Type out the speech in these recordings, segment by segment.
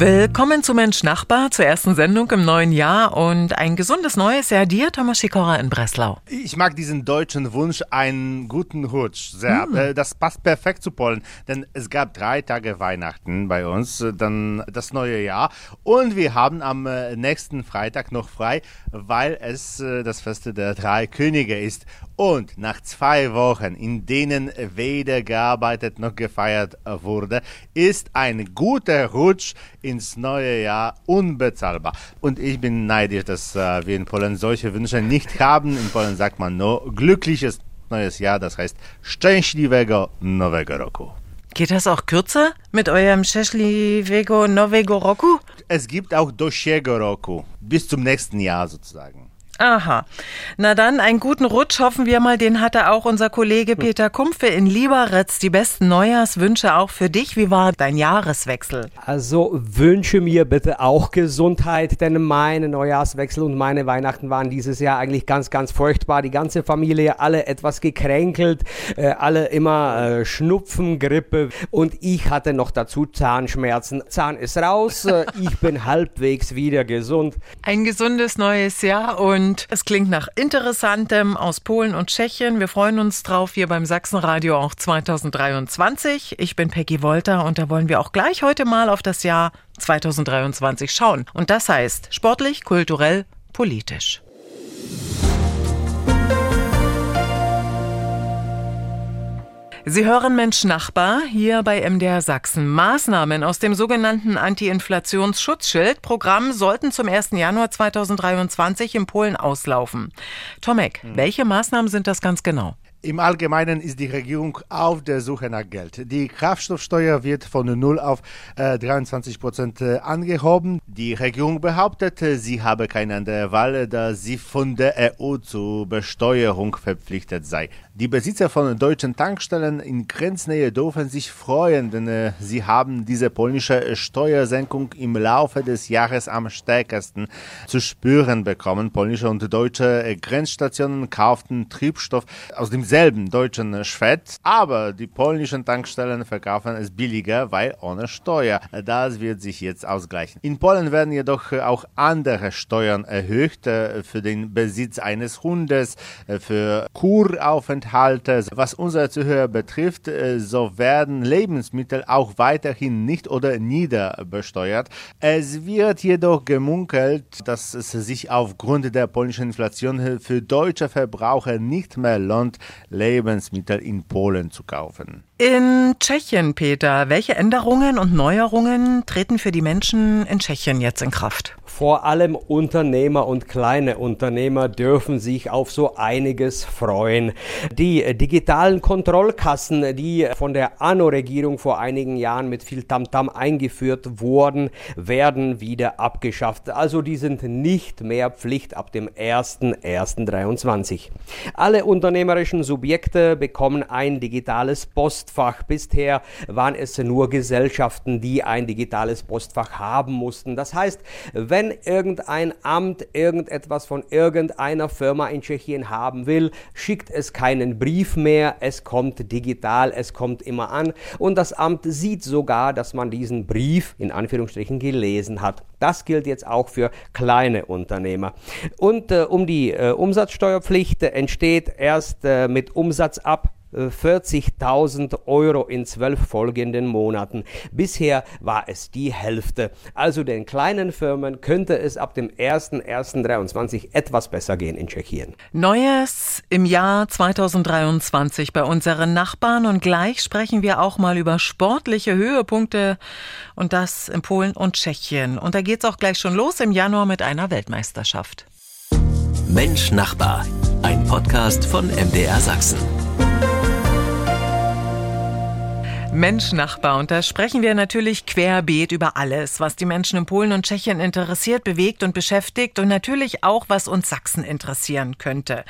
Willkommen zu Mensch Nachbar, zur ersten Sendung im neuen Jahr und ein gesundes neues Jahr dir, Thomas Schikora in Breslau. Ich mag diesen deutschen Wunsch, einen guten Rutsch sehr. Mm. Das passt perfekt zu Polen, denn es gab drei Tage Weihnachten bei uns, äh, dann das neue Jahr und wir haben am äh, nächsten Freitag noch frei, weil es das Fest der drei Könige ist. Und nach zwei Wochen, in denen weder gearbeitet noch gefeiert wurde, ist ein guter Rutsch ins neue Jahr unbezahlbar. Und ich bin neidisch, dass äh, wir in Polen solche Wünsche nicht haben. In Polen sagt man nur glückliches neues Jahr, das heißt szczęśliwego nowego roku. Geht das auch kürzer mit eurem szczęśliwego nowego roku? Es gibt auch dosiego roku, bis zum nächsten Jahr sozusagen. Aha. Na dann, einen guten Rutsch hoffen wir mal, den hatte auch unser Kollege Peter Kumpfe in Lieberitz. Die besten Neujahrswünsche auch für dich. Wie war dein Jahreswechsel? Also wünsche mir bitte auch Gesundheit, denn meine Neujahrswechsel und meine Weihnachten waren dieses Jahr eigentlich ganz, ganz furchtbar. Die ganze Familie, alle etwas gekränkelt, äh, alle immer äh, Schnupfen, Grippe und ich hatte noch dazu Zahnschmerzen. Zahn ist raus, äh, ich bin halbwegs wieder gesund. Ein gesundes neues Jahr und und es klingt nach Interessantem aus Polen und Tschechien. Wir freuen uns drauf hier beim Sachsenradio auch 2023. Ich bin Peggy Wolter und da wollen wir auch gleich heute mal auf das Jahr 2023 schauen. Und das heißt sportlich, kulturell, politisch. Sie hören Mensch Nachbar hier bei MDR Sachsen. Maßnahmen aus dem sogenannten Anti-Inflations-Schutzschild-Programm sollten zum 1. Januar 2023 in Polen auslaufen. Tomek, mhm. welche Maßnahmen sind das ganz genau? Im Allgemeinen ist die Regierung auf der Suche nach Geld. Die Kraftstoffsteuer wird von 0 auf äh, 23 Prozent äh, angehoben. Die Regierung behauptet, sie habe keine andere Wahl, da sie von der EU zur Besteuerung verpflichtet sei. Die Besitzer von deutschen Tankstellen in Grenznähe dürfen sich freuen, denn äh, sie haben diese polnische Steuersenkung im Laufe des Jahres am stärksten zu spüren bekommen. Polnische und deutsche äh, Grenzstationen kauften Triebstoff aus dem selben deutschen Schwert, aber die polnischen Tankstellen verkaufen es billiger, weil ohne Steuer. Das wird sich jetzt ausgleichen. In Polen werden jedoch auch andere Steuern erhöht äh, für den Besitz eines Hundes, äh, für Kuraufenthalte. Was unsere Zuhörer betrifft, äh, so werden Lebensmittel auch weiterhin nicht oder nieder besteuert. Es wird jedoch gemunkelt, dass es sich aufgrund der polnischen Inflation für deutsche Verbraucher nicht mehr lohnt, Lebensmittel in Polen zu kaufen. In Tschechien, Peter, welche Änderungen und Neuerungen treten für die Menschen in Tschechien jetzt in Kraft? Vor allem Unternehmer und kleine Unternehmer dürfen sich auf so einiges freuen. Die digitalen Kontrollkassen, die von der ANO-Regierung vor einigen Jahren mit viel Tamtam -Tam eingeführt wurden, werden wieder abgeschafft. Also die sind nicht mehr Pflicht ab dem 01.01.23. Alle unternehmerischen Subjekte bekommen ein digitales Post Postfach. Bisher waren es nur Gesellschaften, die ein digitales Postfach haben mussten. Das heißt, wenn irgendein Amt irgendetwas von irgendeiner Firma in Tschechien haben will, schickt es keinen Brief mehr, es kommt digital, es kommt immer an und das Amt sieht sogar, dass man diesen Brief in Anführungsstrichen gelesen hat. Das gilt jetzt auch für kleine Unternehmer. Und äh, um die äh, Umsatzsteuerpflicht äh, entsteht erst äh, mit Umsatz ab 40.000 Euro in zwölf folgenden Monaten. Bisher war es die Hälfte. Also den kleinen Firmen könnte es ab dem 01.01.23 etwas besser gehen in Tschechien. Neues im Jahr 2023 bei unseren Nachbarn und gleich sprechen wir auch mal über sportliche Höhepunkte und das in Polen und Tschechien. Und da geht es auch gleich schon los im Januar mit einer Weltmeisterschaft. Mensch Nachbar, ein Podcast von MDR Sachsen. Mensch Nachbar und da sprechen wir natürlich querbeet über alles, was die Menschen in Polen und Tschechien interessiert, bewegt und beschäftigt und natürlich auch, was uns Sachsen interessieren könnte.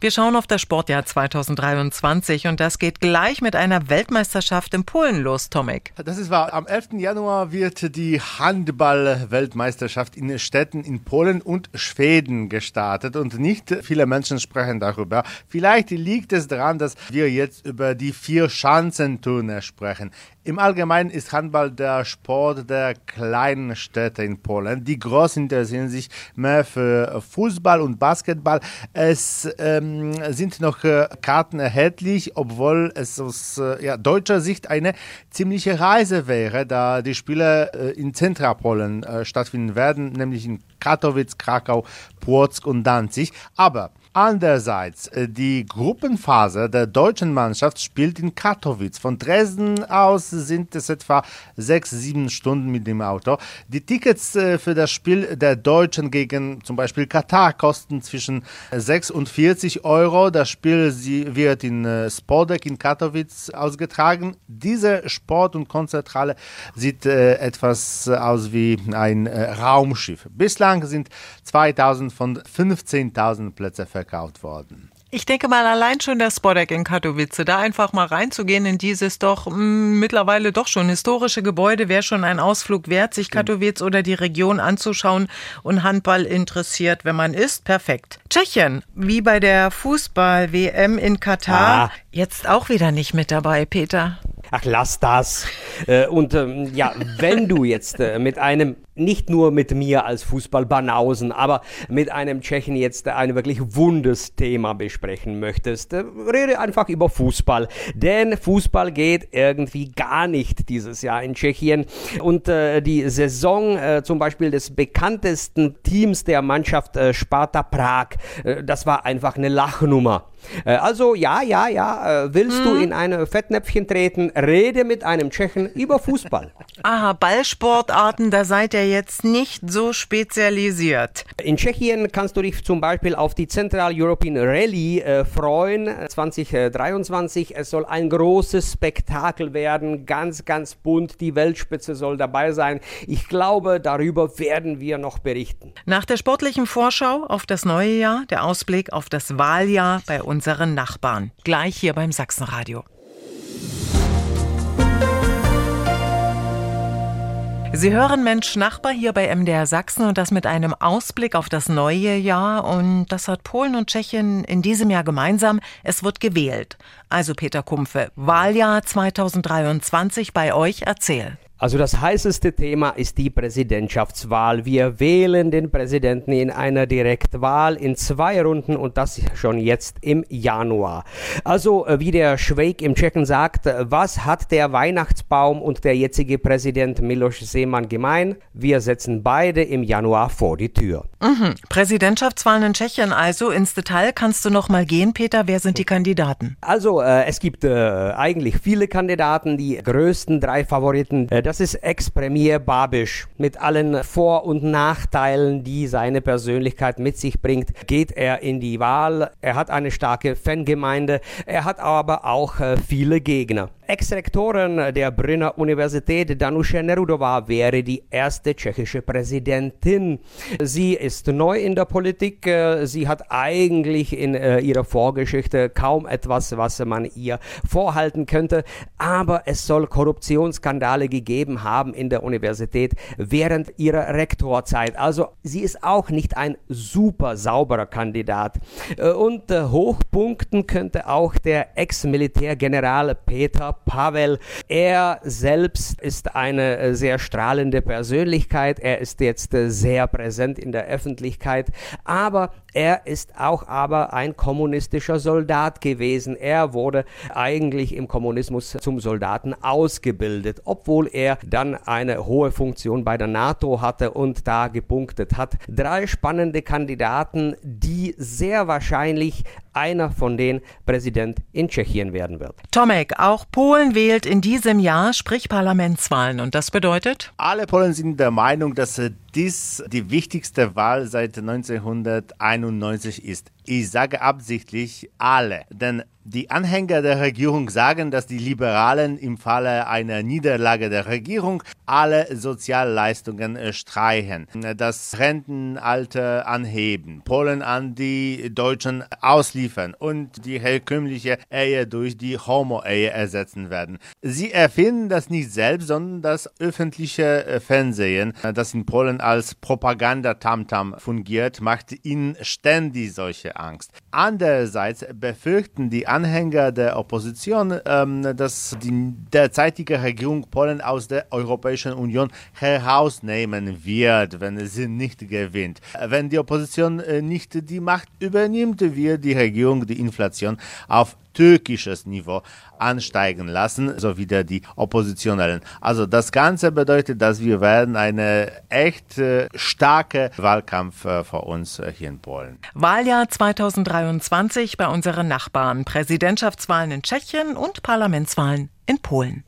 Wir schauen auf das Sportjahr 2023 und das geht gleich mit einer Weltmeisterschaft in Polen los, Tomek. Das ist wahr. Am 11. Januar wird die Handball-Weltmeisterschaft in Städten in Polen und Schweden gestartet und nicht viele Menschen sprechen darüber. Vielleicht liegt es daran, dass wir jetzt über die vier Schanzenturner sprechen sprechen. Im Allgemeinen ist Handball der Sport der kleinen Städte in Polen. Die Großen interessieren sich mehr für Fußball und Basketball. Es ähm, sind noch äh, Karten erhältlich, obwohl es aus äh, ja, deutscher Sicht eine ziemliche Reise wäre, da die Spiele äh, in Zentrapolen äh, stattfinden werden, nämlich in Katowice, Krakau, Płock und Danzig. Aber Andererseits, äh, die Gruppenphase der deutschen Mannschaft spielt in Katowice. Von Dresden aus sind es etwa sechs, sieben Stunden mit dem Auto. Die Tickets äh, für das Spiel der Deutschen gegen zum Beispiel Katar kosten zwischen 6 und 40 Euro. Das Spiel wird in äh, Spodek in Katowice ausgetragen. Diese Sport- und Konzerthalle sieht etwas aus wie ein Raumschiff. Bislang sind 2000 von 15.000 Plätze verkauft verkauft worden. Ich denke mal, allein schon der Spodek in Katowice, da einfach mal reinzugehen in dieses doch mh, mm, mittlerweile doch schon historische Gebäude, wäre schon ein Ausflug wert, sich Katowice oder die Region anzuschauen und Handball interessiert, wenn man ist. Perfekt. Tschechien, wie bei der Fußball-WM in Katar, ah. jetzt auch wieder nicht mit dabei, Peter. Ach, lass das. Äh, und ähm, ja, wenn du jetzt äh, mit einem nicht nur mit mir als Fußballbanausen, aber mit einem Tschechen jetzt ein wirklich wundes Thema besprechen möchtest. Äh, rede einfach über Fußball, denn Fußball geht irgendwie gar nicht dieses Jahr in Tschechien und äh, die Saison äh, zum Beispiel des bekanntesten Teams der Mannschaft äh, Sparta Prag, äh, das war einfach eine Lachnummer. Äh, also ja, ja, ja, willst hm. du in ein Fettnäpfchen treten, rede mit einem Tschechen über Fußball. Aha, Ballsportarten, da seid ihr jetzt nicht so spezialisiert. In Tschechien kannst du dich zum Beispiel auf die Central European Rally äh, freuen 2023. Es soll ein großes Spektakel werden, ganz, ganz bunt. Die Weltspitze soll dabei sein. Ich glaube, darüber werden wir noch berichten. Nach der sportlichen Vorschau auf das neue Jahr, der Ausblick auf das Wahljahr bei unseren Nachbarn. Gleich hier beim Sachsenradio. Sie hören Mensch Nachbar hier bei MDR Sachsen und das mit einem Ausblick auf das neue Jahr. Und das hat Polen und Tschechien in diesem Jahr gemeinsam. Es wird gewählt. Also Peter Kumpfe, Wahljahr 2023 bei euch, erzähl. Also das heißeste Thema ist die Präsidentschaftswahl. Wir wählen den Präsidenten in einer Direktwahl in zwei Runden und das schon jetzt im Januar. Also äh, wie der Schweig im Tschechen sagt, was hat der Weihnachtsbaum und der jetzige Präsident Miloš Seemann gemein? Wir setzen beide im Januar vor die Tür. Mhm. Präsidentschaftswahlen in Tschechien also. Ins Detail kannst du noch mal gehen, Peter. Wer sind die Kandidaten? Also äh, es gibt äh, eigentlich viele Kandidaten. Die größten drei Favoriten äh, das ist Ex-Premier Babisch. Mit allen Vor- und Nachteilen, die seine Persönlichkeit mit sich bringt, geht er in die Wahl. Er hat eine starke Fangemeinde. Er hat aber auch äh, viele Gegner. Ex-Rektorin der Brünner Universität Danuše Nerudová wäre die erste tschechische Präsidentin. Sie ist neu in der Politik. Äh, sie hat eigentlich in äh, ihrer Vorgeschichte kaum etwas, was man ihr vorhalten könnte. Aber es soll Korruptionsskandale gegeben haben in der Universität während ihrer Rektorzeit. Also sie ist auch nicht ein super sauberer Kandidat. Äh, und hochpunkten könnte auch der Ex-Militärgeneral Peter Pavel. Er selbst ist eine äh, sehr strahlende Persönlichkeit. Er ist jetzt äh, sehr präsent in der Öffentlichkeit, aber er ist auch aber ein kommunistischer Soldat gewesen. Er wurde eigentlich im Kommunismus zum Soldaten ausgebildet, obwohl er dann eine hohe Funktion bei der NATO hatte und da gepunktet hat. Drei spannende Kandidaten, die sehr wahrscheinlich einer von den Präsident in Tschechien werden wird. Tomek, auch Polen wählt in diesem Jahr, sprich Parlamentswahlen. Und das bedeutet? Alle Polen sind der Meinung, dass dies die wichtigste Wahl seit 1991 ist. Ich sage absichtlich alle, denn Die Anhänger der Regierung sagen, dass die Liberalen im Falle einer Niederlage der Regierung alle Sozialleistungen streichen, das Rentenalter anheben, Polen an die Deutschen ausliefern und die herkömmliche Ehe durch die Homo-Ehe ersetzen werden. Sie erfinden das nicht selbst, sondern das öffentliche Fernsehen, das in Polen als Propaganda-Tamtam fungiert, macht ihnen ständig solche Angst. Andererseits befürchten die Anhänger der Opposition, ähm, dass die derzeitige Regierung Polen aus der Europäischen Union herausnehmen wird, wenn sie nicht gewinnt. Wenn die Opposition äh, nicht die Macht übernimmt, wird die Regierung die Inflation auf türkisches Niveau ansteigen lassen, so wie die Oppositionellen. Also das Ganze bedeutet, dass wir werden eine echt äh, starke Wahlkampf äh, vor uns äh, hier in Polen. Wahljahr 2023 bei unseren Nachbarn, Präsidentschaftswahlen in Tschechien und Parlamentswahlen in Polen.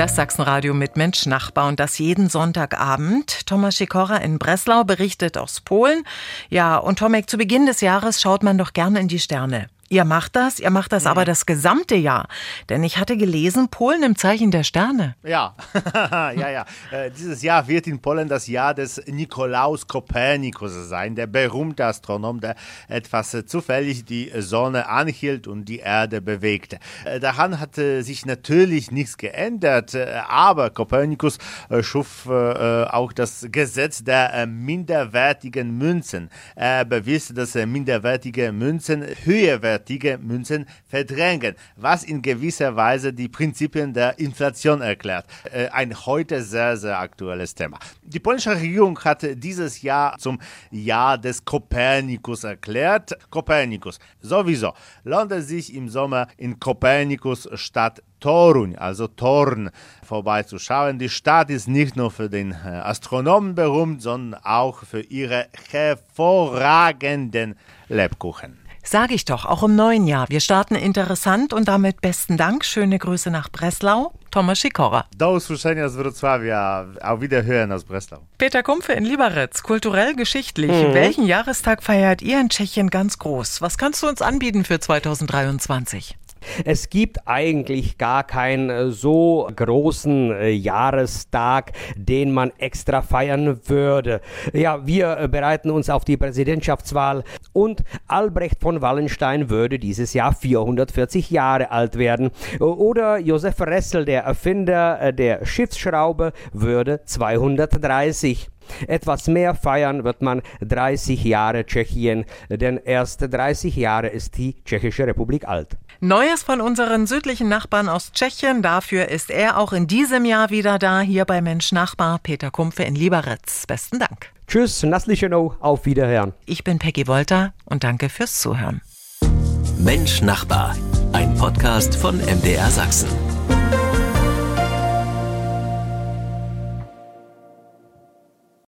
Das Sachsenradio mit Mensch Nachbar und das jeden Sonntagabend. Thomas Sikora in Breslau berichtet aus Polen. Ja, und Tomek, zu Beginn des Jahres schaut man doch gerne in die Sterne. Ihr macht das, ihr macht das aber das gesamte Jahr. Denn ich hatte gelesen, Polen im Zeichen der Sterne. Ja, ja, ja. Äh, dieses Jahr wird in Polen das Jahr des Nikolaus Kopernikus sein, der berühmte Astronom, der etwas zufällig die Sonne anhielt und die Erde bewegte. Äh, daran hatte sich natürlich nichts geändert, äh, aber Kopernikus schuf auch das Gesetz der minderwertigen Münzen. Er bewies, dass minderwertige Münzen höherwertig gegenwärtige Münzen verdrängen, was in gewisser Weise die Prinzipien der Inflation erklärt. Äh, ein heute sehr, sehr aktuelles Thema. Die polnische Regierung hat dieses Jahr zum Jahr des Kopernikus erklärt. Kopernikus sowieso lohnt sich im Sommer in Kopernikus Stadt Toruń, also Torn, vorbeizuschauen. Die Stadt ist nicht nur für den äh, Astronomen berühmt, sondern auch für ihre hervorragenden Lebkuchen. Sag ich doch, auch im neuen Jahr. Wir starten interessant und damit besten Dank. Schöne Grüße nach Breslau. Thomas Sikora. Do usłyszenia z Wrocławia. Auf Wiederhören aus Breslau. Peter Kumpfe in Liberec, kulturell geschichtlich. Mhm. Welchen Jahrestag feiert ihr in Tschechien ganz groß? Was kannst du uns anbieten für 2023? Es gibt eigentlich gar keinen äh, so großen äh, Jahrestag, den man extra feiern würde. Ja, wir äh, bereiten uns auf die Präsidentschaftswahl und Albrecht von Wallenstein würde dieses Jahr 440 Jahre alt werden. Oder Josef Ressel, der Erfinder der Schiffsschraube, würde 230. Etwas mehr feiern wird man 30 Jahre Tschechien, denn erst 30 Jahre ist die Tschechische Republik alt. Neues von unseren südlichen Nachbarn aus Tschechien. Dafür ist er auch in diesem Jahr wieder da, hier bei Mensch Nachbar Peter Kumpfe in Liberec. Besten Dank. Tschüss, Naslichenow, auf Wiederhören. Ich bin Peggy Wolter und danke fürs Zuhören. Mensch Nachbar, ein Podcast von MDR Sachsen.